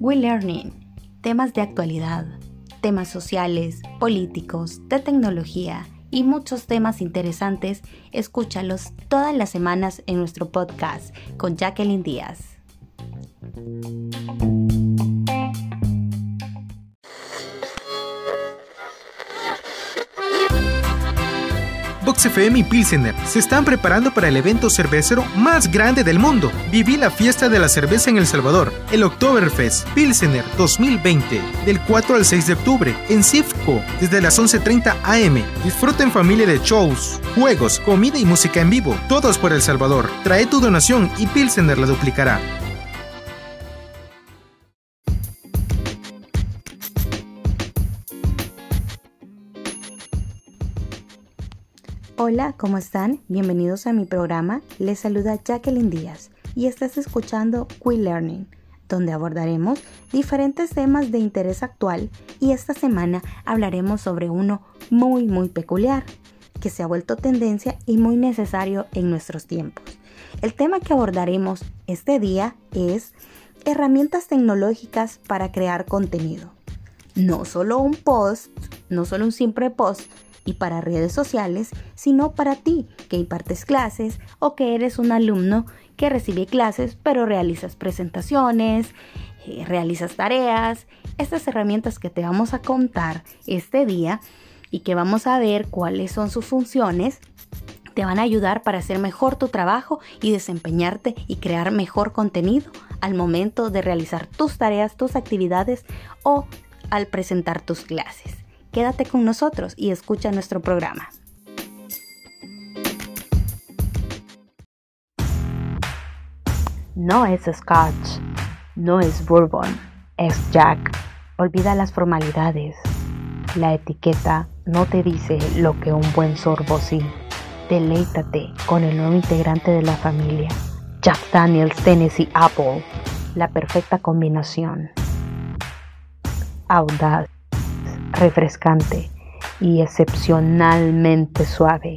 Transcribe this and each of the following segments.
We Learning, temas de actualidad, temas sociales, políticos, de tecnología y muchos temas interesantes, escúchalos todas las semanas en nuestro podcast con Jacqueline Díaz. FM y Pilsener se están preparando para el evento cervecero más grande del mundo. Viví la fiesta de la cerveza en El Salvador, el Oktoberfest Pilsener 2020, del 4 al 6 de octubre, en Cifco, desde las 11.30 am. Disfruten familia de shows, juegos, comida y música en vivo, todos por El Salvador. Trae tu donación y Pilsener la duplicará. Hola, ¿cómo están? Bienvenidos a mi programa. Les saluda Jacqueline Díaz y estás escuchando We Learning, donde abordaremos diferentes temas de interés actual y esta semana hablaremos sobre uno muy muy peculiar que se ha vuelto tendencia y muy necesario en nuestros tiempos. El tema que abordaremos este día es herramientas tecnológicas para crear contenido. No solo un post, no solo un simple post, y para redes sociales, sino para ti que impartes clases o que eres un alumno que recibe clases pero realizas presentaciones, eh, realizas tareas, estas herramientas que te vamos a contar este día y que vamos a ver cuáles son sus funciones te van a ayudar para hacer mejor tu trabajo y desempeñarte y crear mejor contenido al momento de realizar tus tareas, tus actividades o al presentar tus clases. Quédate con nosotros y escucha nuestro programa. No es Scotch, no es Bourbon, es Jack. Olvida las formalidades. La etiqueta no te dice lo que un buen sorbo sí. Deleítate con el nuevo integrante de la familia, Jack Daniels Tennessee Apple, la perfecta combinación. Audaz refrescante y excepcionalmente suave.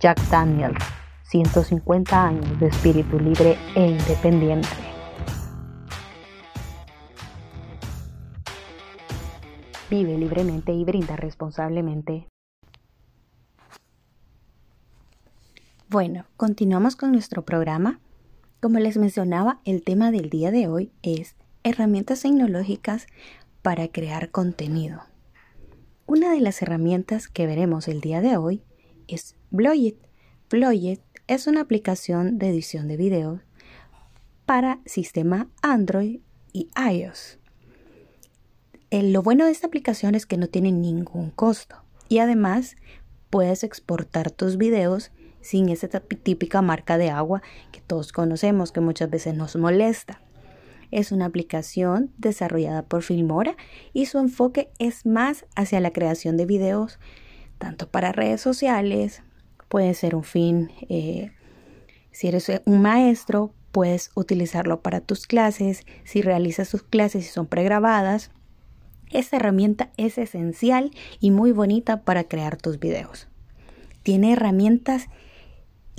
Jack Daniels, 150 años de espíritu libre e independiente. Vive libremente y brinda responsablemente. Bueno, continuamos con nuestro programa. Como les mencionaba, el tema del día de hoy es herramientas tecnológicas para crear contenido. Una de las herramientas que veremos el día de hoy es Bloyet. Bloyet es una aplicación de edición de video para sistema Android y iOS. lo bueno de esta aplicación es que no tiene ningún costo y además puedes exportar tus videos sin esa típica marca de agua que todos conocemos que muchas veces nos molesta. Es una aplicación desarrollada por Filmora y su enfoque es más hacia la creación de videos, tanto para redes sociales, puede ser un fin, eh, si eres un maestro, puedes utilizarlo para tus clases, si realizas tus clases y son pregrabadas. Esta herramienta es esencial y muy bonita para crear tus videos. Tiene herramientas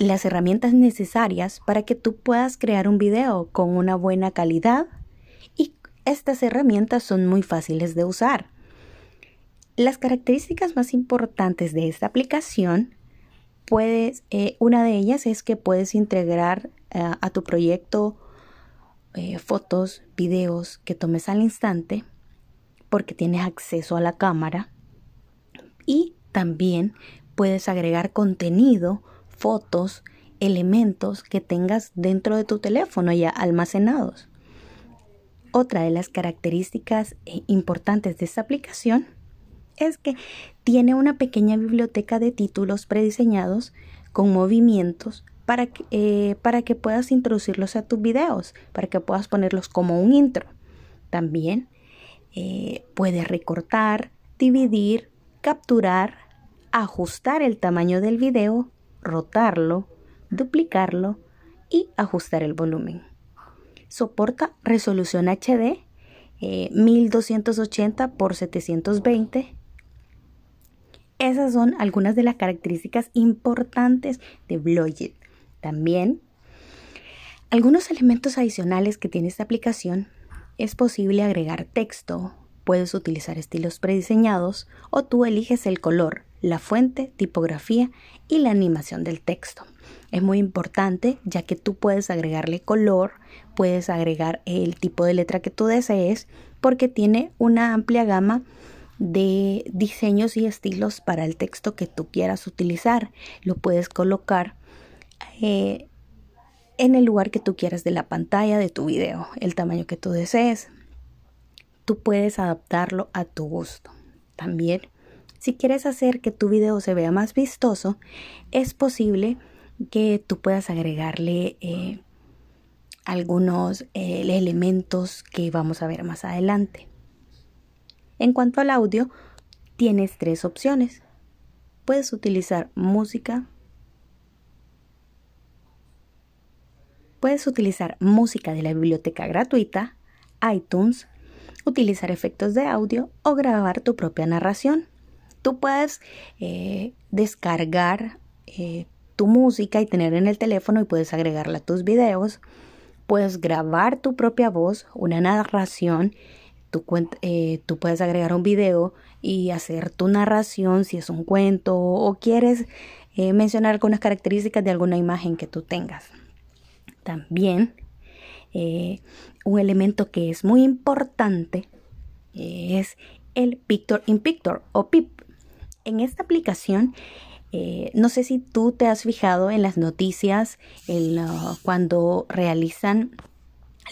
las herramientas necesarias para que tú puedas crear un video con una buena calidad y estas herramientas son muy fáciles de usar. Las características más importantes de esta aplicación, puedes, eh, una de ellas es que puedes integrar eh, a tu proyecto eh, fotos, videos que tomes al instante porque tienes acceso a la cámara y también puedes agregar contenido fotos, elementos que tengas dentro de tu teléfono ya almacenados. Otra de las características eh, importantes de esta aplicación es que tiene una pequeña biblioteca de títulos prediseñados con movimientos para que, eh, para que puedas introducirlos a tus videos, para que puedas ponerlos como un intro. También eh, puedes recortar, dividir, capturar, ajustar el tamaño del video rotarlo, duplicarlo y ajustar el volumen. Soporta resolución HD 1280 x 720. Esas son algunas de las características importantes de Bloget. También Algunos elementos adicionales que tiene esta aplicación es posible agregar texto, puedes utilizar estilos prediseñados o tú eliges el color, la fuente, tipografía y la animación del texto. Es muy importante ya que tú puedes agregarle color, puedes agregar el tipo de letra que tú desees porque tiene una amplia gama de diseños y estilos para el texto que tú quieras utilizar. Lo puedes colocar eh, en el lugar que tú quieras de la pantalla de tu video, el tamaño que tú desees. Tú puedes adaptarlo a tu gusto. También, si quieres hacer que tu video se vea más vistoso, es posible que tú puedas agregarle eh, algunos eh, elementos que vamos a ver más adelante. En cuanto al audio, tienes tres opciones. Puedes utilizar música, Puedes utilizar música de la biblioteca gratuita, iTunes, utilizar efectos de audio o grabar tu propia narración. Tú puedes eh, descargar eh, tu música y tener en el teléfono y puedes agregarla a tus videos. Puedes grabar tu propia voz, una narración. Tú, eh, puedes agregar un video y hacer tu narración si es un cuento o quieres mencionar algunas características de alguna imagen que tú tengas. También un elemento que es muy importante es el Picture in Picture o PIP. En esta aplicación, eh, no sé si tú te has fijado en las noticias cuando realizan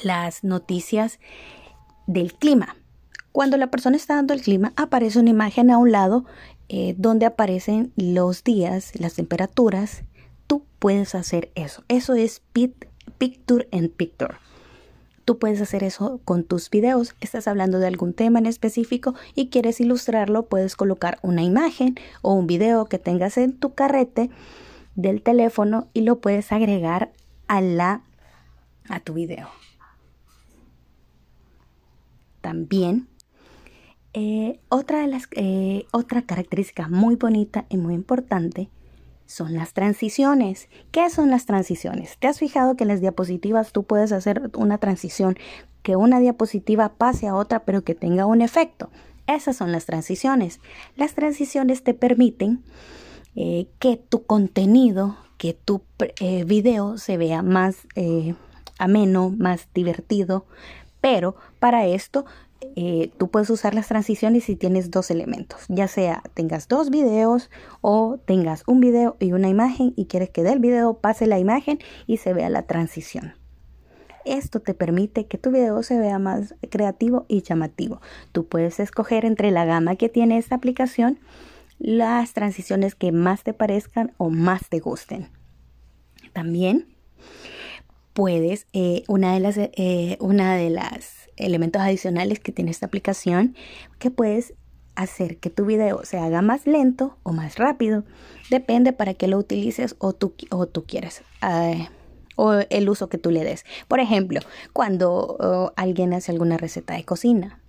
las noticias del clima. Cuando la persona está dando el clima, aparece una imagen a un lado eh, donde aparecen los días, las temperaturas. Tú puedes hacer eso. Eso es Picture and Picture. Tú puedes hacer eso con tus videos. Estás hablando de algún tema en específico y quieres ilustrarlo, puedes colocar una imagen o un video que tengas en tu carrete del teléfono y lo puedes agregar a la a tu video. También eh, otra de las eh, otra característica muy bonita y muy importante son las transiciones. ¿Qué son las transiciones? ¿Te has fijado que en las diapositivas tú puedes hacer una transición, que una diapositiva pase a otra pero que tenga un efecto? Esas son las transiciones. Las transiciones te permiten eh, que tu contenido, que tu eh, video se vea más eh, ameno, más divertido, pero para esto eh, tú puedes usar las transiciones si tienes dos elementos, ya sea tengas dos videos o tengas un video y una imagen y quieres que del video pase la imagen y se vea la transición. Esto te permite que tu video se vea más creativo y llamativo. Tú puedes escoger entre la gama que tiene esta aplicación las transiciones que más te parezcan o más te gusten. También puedes, eh, una de las, eh, una de las elementos adicionales que tiene esta aplicación que puedes hacer que tu video se haga más lento o más rápido. Depende para qué lo utilices o tú, o tú quieres. Eh, o el uso que tú le des. Por ejemplo, cuando alguien hace alguna receta de cocina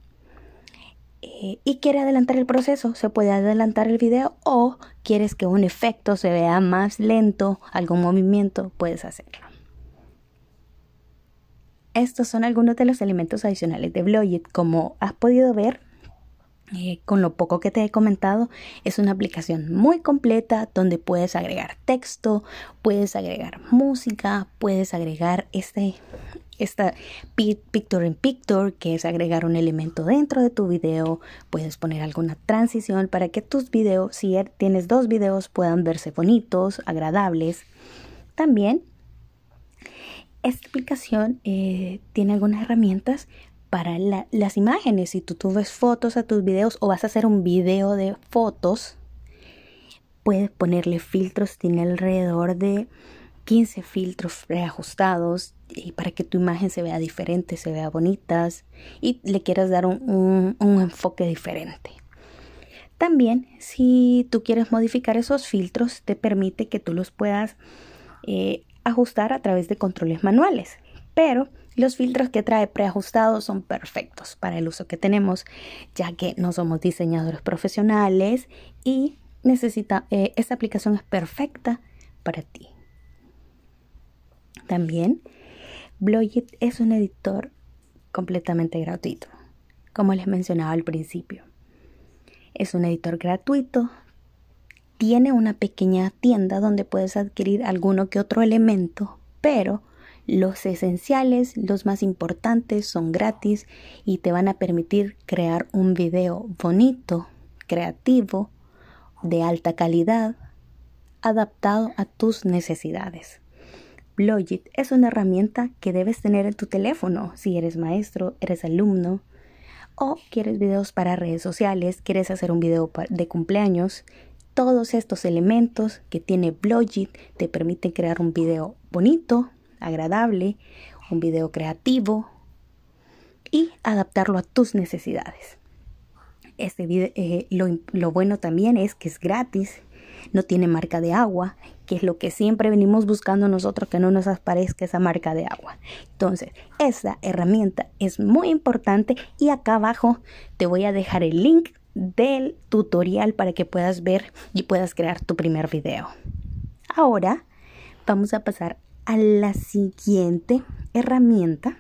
eh, y quiere adelantar el proceso, se puede adelantar el video o quieres que un efecto se vea más lento, algún movimiento, puedes hacerlo. Estos son algunos de los elementos adicionales de Blogit. Como has podido ver, eh, con lo poco que te he comentado, es una aplicación muy completa donde puedes agregar texto, puedes agregar música, puedes agregar este, esta Picture in Picture, que es agregar un elemento dentro de tu video, puedes poner alguna transición para que tus videos, si er, tienes dos videos, puedan verse bonitos, agradables. También esta aplicación eh, tiene algunas herramientas para las imágenes. Si tú subes fotos a tus videos o vas a hacer un video de fotos, puedes ponerle filtros. Tiene alrededor de 15 filtros preajustados y para que tu imagen se vea diferente, se vea bonitas y le quieras dar un, enfoque diferente. También, si tú quieres modificar esos filtros, te permite que tú los puedas eh, ajustar a través de controles manuales, pero los filtros que trae preajustados son perfectos para el uso que tenemos, ya que no somos diseñadores profesionales y necesita, eh, esta aplicación es perfecta para ti. También Blogit es un editor completamente gratuito, como les mencionaba al principio. Es un editor gratuito, tiene una pequeña tienda donde puedes adquirir alguno que otro elemento, pero los esenciales, los más importantes, son gratis y te van a permitir crear un video bonito, creativo, de alta calidad, adaptado a tus necesidades. Blogit es una herramienta que debes tener en tu teléfono si eres maestro, eres alumno o quieres videos para redes sociales, quieres hacer un video de cumpleaños. Todos estos elementos que tiene Blogit te permiten crear un video bonito, agradable, un video creativo y adaptarlo a tus necesidades. Este video, eh, lo, lo bueno también es que es gratis, no tiene marca de agua, que es lo que siempre venimos buscando nosotros, que no nos aparezca esa marca de agua. Entonces, esa herramienta es muy importante y acá abajo te voy a dejar el link del tutorial para que puedas ver y puedas crear tu primer video. Ahora vamos a pasar a la siguiente herramienta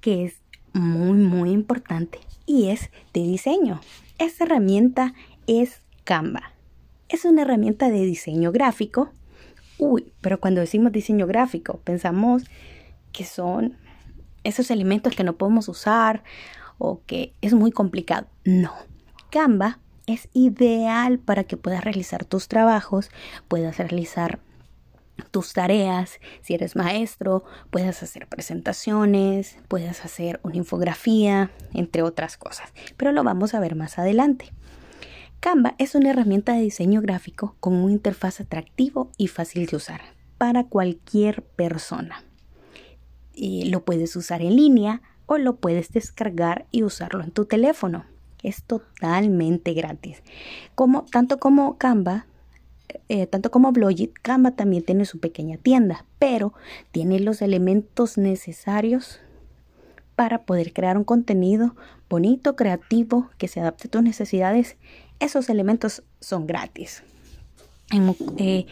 que es muy muy importante y es de diseño. Esta herramienta es Canva. Es una herramienta de diseño gráfico. Uy, pero cuando decimos diseño gráfico pensamos que son esos elementos que no podemos usar o que es muy complicado. No, Canva es ideal para que puedas realizar tus trabajos, puedas realizar tus tareas, si eres maestro, puedes hacer presentaciones, puedes hacer una infografía, entre otras cosas, pero lo vamos a ver más adelante. Canva es una herramienta de diseño gráfico con un interfaz atractivo y fácil de usar para cualquier persona. Y lo puedes usar en línea o lo puedes descargar y usarlo en tu teléfono. Es totalmente gratis. Como, tanto como Canva eh, tanto como Blogit, Canva también tiene su pequeña tienda, pero tiene los elementos necesarios para poder crear un contenido bonito, creativo, que se adapte a tus necesidades. Esos elementos son gratis. Eh,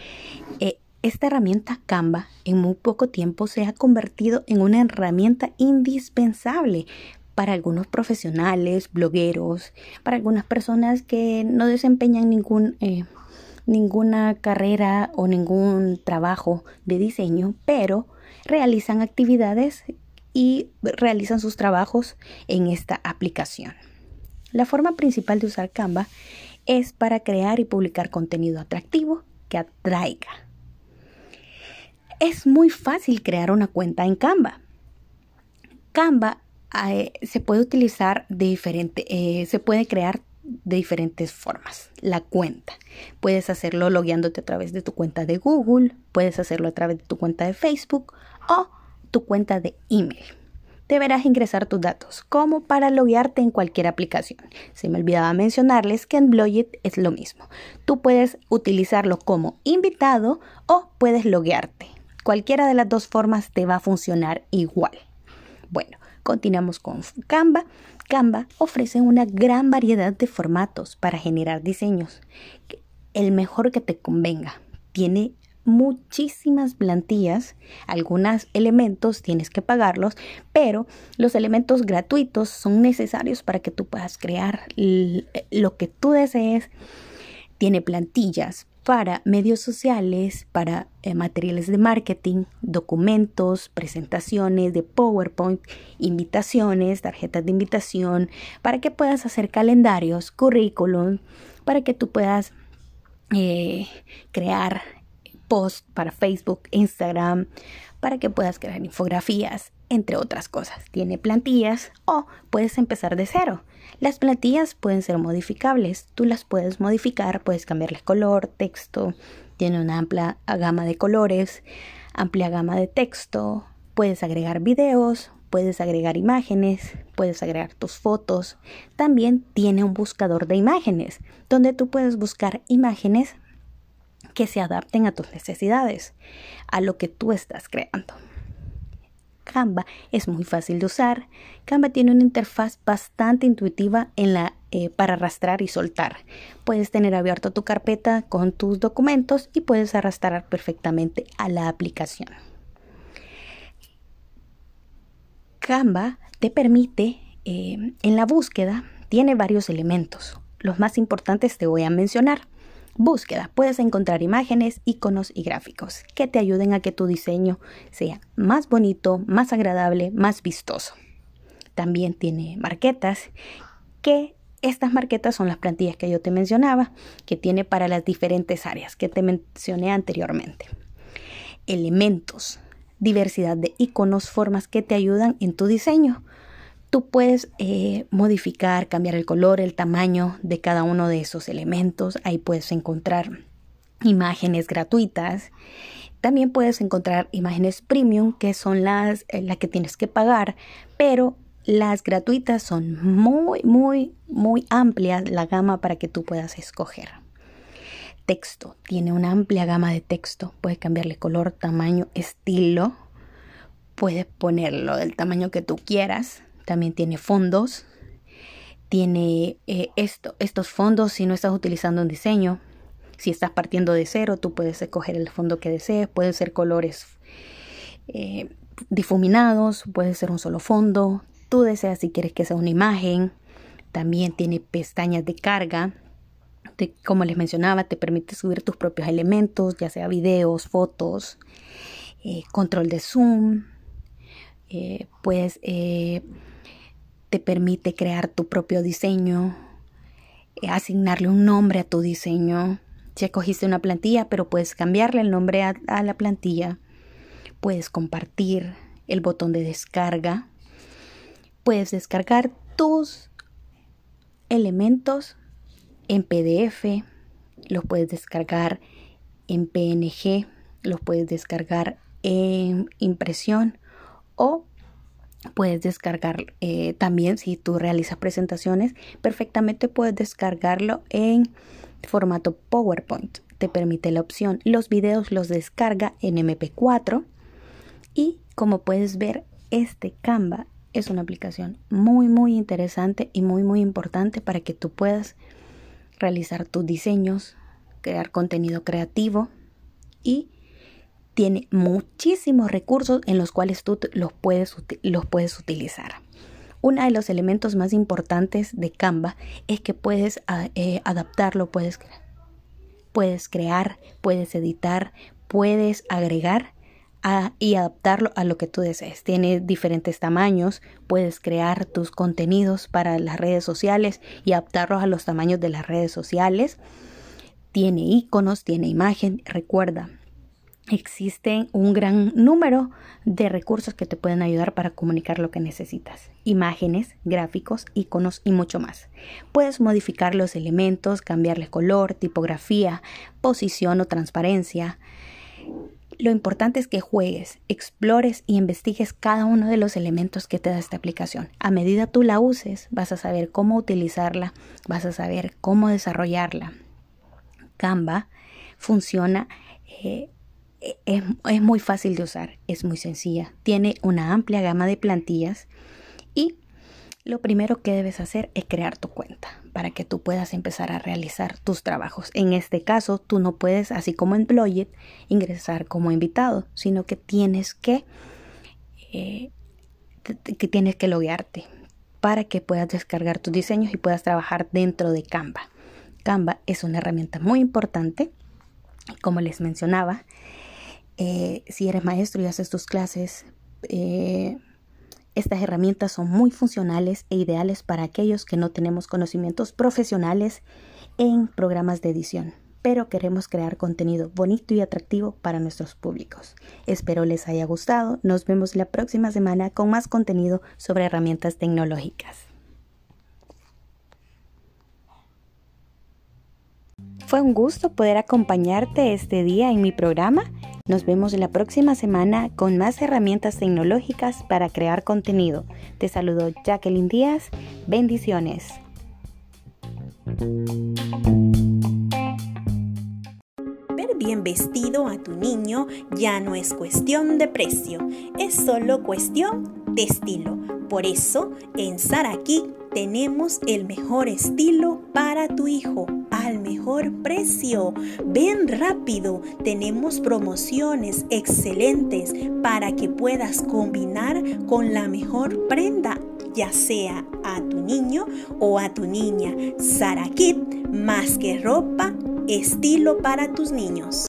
eh, esta herramienta Canva en muy poco tiempo se ha convertido en una herramienta indispensable para algunos profesionales, blogueros, para algunas personas que no desempeñan ningún ninguna carrera o ningún trabajo de diseño, pero realizan actividades y realizan sus trabajos en esta aplicación. La forma principal de usar Canva es para crear y publicar contenido atractivo que atraiga. Es muy fácil crear una cuenta en Canva. Canva eh, se puede utilizar de diferente, eh, se puede crear de diferentes formas. La cuenta. Puedes hacerlo logueándote a través de tu cuenta de Google, puedes hacerlo a través de tu cuenta de Facebook o tu cuenta de email. Deberás ingresar tus datos, como para loguearte en cualquier aplicación. Se me olvidaba mencionarles que en Blogit es lo mismo. Tú puedes utilizarlo como invitado o puedes loguearte. Cualquiera de las dos formas te va a funcionar igual. Bueno, continuamos con Canva. Canva ofrece una gran variedad de formatos para generar diseños. El mejor que te convenga. Tiene muchísimas plantillas, algunos elementos tienes que pagarlos, pero los elementos gratuitos son necesarios para que tú puedas crear lo que tú desees. Tiene plantillas para medios sociales, para eh, materiales de marketing, documentos, presentaciones de PowerPoint, invitaciones, tarjetas de invitación, para que puedas hacer calendarios, currículum, para que tú puedas eh, crear posts para Facebook, Instagram, para que puedas crear infografías, entre otras cosas. Tiene plantillas o puedes empezar de cero. Las plantillas pueden ser modificables, tú las puedes modificar, puedes cambiarles color, texto, tiene una amplia gama de colores, amplia gama de texto, puedes agregar videos, puedes agregar imágenes, puedes agregar tus fotos. También tiene un buscador de imágenes, donde tú puedes buscar imágenes que se adapten a tus necesidades, a lo que tú estás creando. Canva es muy fácil de usar. Canva tiene una interfaz bastante intuitiva eh, para arrastrar y soltar. Puedes tener abierto tu carpeta con tus documentos y puedes arrastrar perfectamente a la aplicación. Canva te permite, eh, en la búsqueda, tiene varios elementos. Los más importantes te voy a mencionar. Búsqueda. Puedes encontrar imágenes, iconos y gráficos que te ayuden a que tu diseño sea más bonito, más agradable, más vistoso. También tiene marquetas que estas marquetas son las plantillas que yo te mencionaba, que tiene para las diferentes áreas que te mencioné anteriormente. Elementos, diversidad de iconos, formas que te ayudan en tu diseño. Tú puedes eh, modificar, cambiar el color, el tamaño de cada uno de esos elementos. Ahí puedes encontrar imágenes gratuitas. También puedes encontrar imágenes premium, que son las, eh, las que tienes que pagar, pero las gratuitas son muy, muy, muy amplias la gama para que tú puedas escoger. Texto. Tiene una amplia gama de texto. Puedes cambiarle color, tamaño, estilo. Puedes ponerlo del tamaño que tú quieras. También tiene fondos. Tiene eh, esto, estos fondos si no estás utilizando un diseño. Si estás partiendo de cero, tú puedes escoger el fondo que desees. Pueden ser colores eh, difuminados, puede ser un solo fondo, Tú deseas si quieres que sea una imagen. También tiene pestañas de carga. como les mencionaba, te permite subir tus propios elementos, ya sea videos, fotos, eh, control de zoom. pues te permite crear tu propio diseño, asignarle un nombre a tu diseño. Si escogiste una plantilla, pero puedes cambiarle el nombre a la plantilla. Puedes compartir el botón de descarga puedes descargar tus elementos en PDF, los puedes descargar en PNG, los puedes descargar en impresión o puedes descargar eh, también si tú realizas presentaciones perfectamente puedes descargarlo en formato PowerPoint. Te permite la opción. Los videos los descarga en MP4 y como puedes ver este Canva es una aplicación muy muy interesante y muy muy importante para que tú puedas realizar tus diseños, crear contenido creativo y tiene muchísimos recursos en los cuales tú los puedes, los puedes utilizar. Uno de los elementos más importantes de Canva es que puedes eh, adaptarlo, puedes, puedes crear, puedes editar, puedes agregar y adaptarlo a lo que tú desees. Tiene diferentes tamaños, puedes crear tus contenidos para las redes sociales y adaptarlos a los tamaños de las redes sociales. Tiene iconos, tiene imagen. Recuerda, existen un gran número de recursos que te pueden ayudar para comunicar lo que necesitas. Imágenes, gráficos, iconos y mucho más. Puedes modificar los elementos, cambiarles color, tipografía, posición o transparencia lo importante es que juegues, explores y investigues cada uno de los elementos que te da esta aplicación. A medida tú la uses, vas a saber cómo utilizarla, vas a saber cómo desarrollarla. Canva funciona, eh, es, es muy fácil de usar, es muy sencilla, tiene una amplia gama de plantillas y lo primero que debes hacer es crear tu cuenta para que tú puedas empezar a realizar tus trabajos. En este caso, tú no puedes, así como en Bloyet, ingresar como invitado, sino que tienes que, eh, que tienes que loguearte para que puedas descargar tus diseños y puedas trabajar dentro de Canva. Canva es una herramienta muy importante, como les mencionaba. Eh, si eres maestro y haces tus clases, eh, estas herramientas son muy funcionales e ideales para aquellos que no tenemos conocimientos profesionales en programas de edición, pero queremos crear contenido bonito y atractivo para nuestros públicos. Espero les haya gustado. Nos vemos la próxima semana con más contenido sobre herramientas tecnológicas. Fue un gusto poder acompañarte este día en mi programa nos vemos la próxima semana con más herramientas tecnológicas para crear contenido. Te saludo Jacqueline Díaz. Bendiciones. Ver bien vestido a tu niño ya no es cuestión de precio, es solo cuestión de estilo. Por eso, en Saraki tenemos el mejor estilo para tu hijo. Al mejor precio. Ven rápido, tenemos promociones excelentes para que puedas combinar con la mejor prenda ya sea a tu niño o a tu niña. Sara Kit, más que ropa, estilo para tus niños.